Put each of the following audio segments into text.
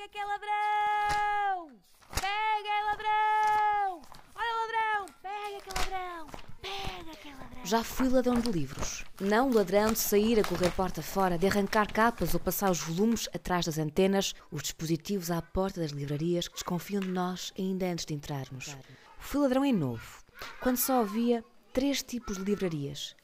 Pega que é ladrão! Pega, ladrão! Olha, ladrão! Pega que é ladrão! Pega que é ladrão! Já fui ladrão de livros. Não ladrão de sair a correr porta fora, de arrancar capas ou passar os volumes atrás das antenas, os dispositivos à porta das livrarias que desconfiam de nós ainda antes de entrarmos. Fui ladrão em novo, quando só havia três tipos de livrarias: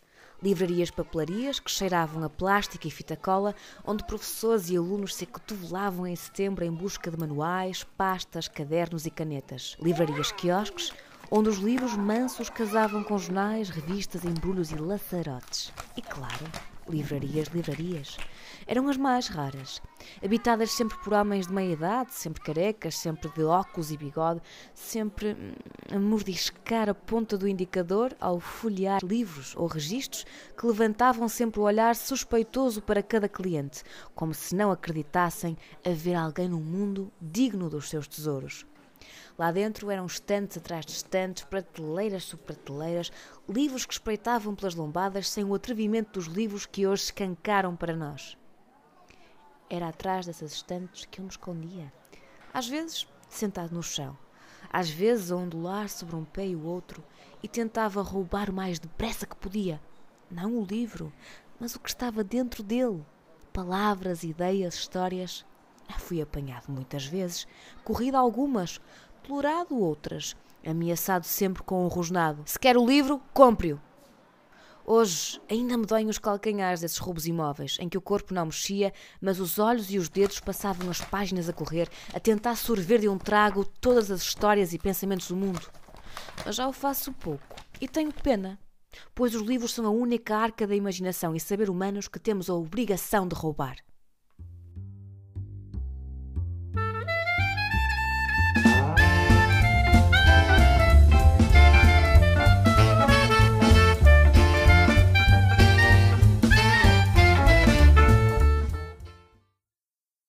Livrarias papelarias que cheiravam a plástico e fita cola, onde professores e alunos se cotovelavam em setembro em busca de manuais, pastas, cadernos e canetas. Livrarias quiosques, onde os livros mansos casavam com jornais, revistas, embrulhos e laçarotes. E claro, livrarias, livrarias. Eram as mais raras, habitadas sempre por homens de meia idade, sempre carecas, sempre de óculos e bigode, sempre hum, a mordiscar a ponta do indicador ao folhear livros ou registros que levantavam sempre o olhar suspeitoso para cada cliente, como se não acreditassem haver alguém no mundo digno dos seus tesouros. Lá dentro eram estantes atrás de estantes, prateleiras sobre prateleiras, livros que espreitavam pelas lombadas sem o atrevimento dos livros que hoje escancaram para nós. Era atrás dessas estantes que eu me escondia. Às vezes, sentado no chão, às vezes a ondular sobre um pé e o outro, e tentava roubar o mais depressa que podia. Não o livro, mas o que estava dentro dele. Palavras, ideias, histórias. Fui apanhado muitas vezes, corrido algumas, explorado outras, ameaçado sempre com um rosnado. Se quer o livro, compre-o. Hoje ainda me doem os calcanhares desses roubos imóveis, em que o corpo não mexia, mas os olhos e os dedos passavam as páginas a correr, a tentar sorver de um trago todas as histórias e pensamentos do mundo. Mas já o faço pouco, e tenho pena, pois os livros são a única arca da imaginação e saber humanos que temos a obrigação de roubar.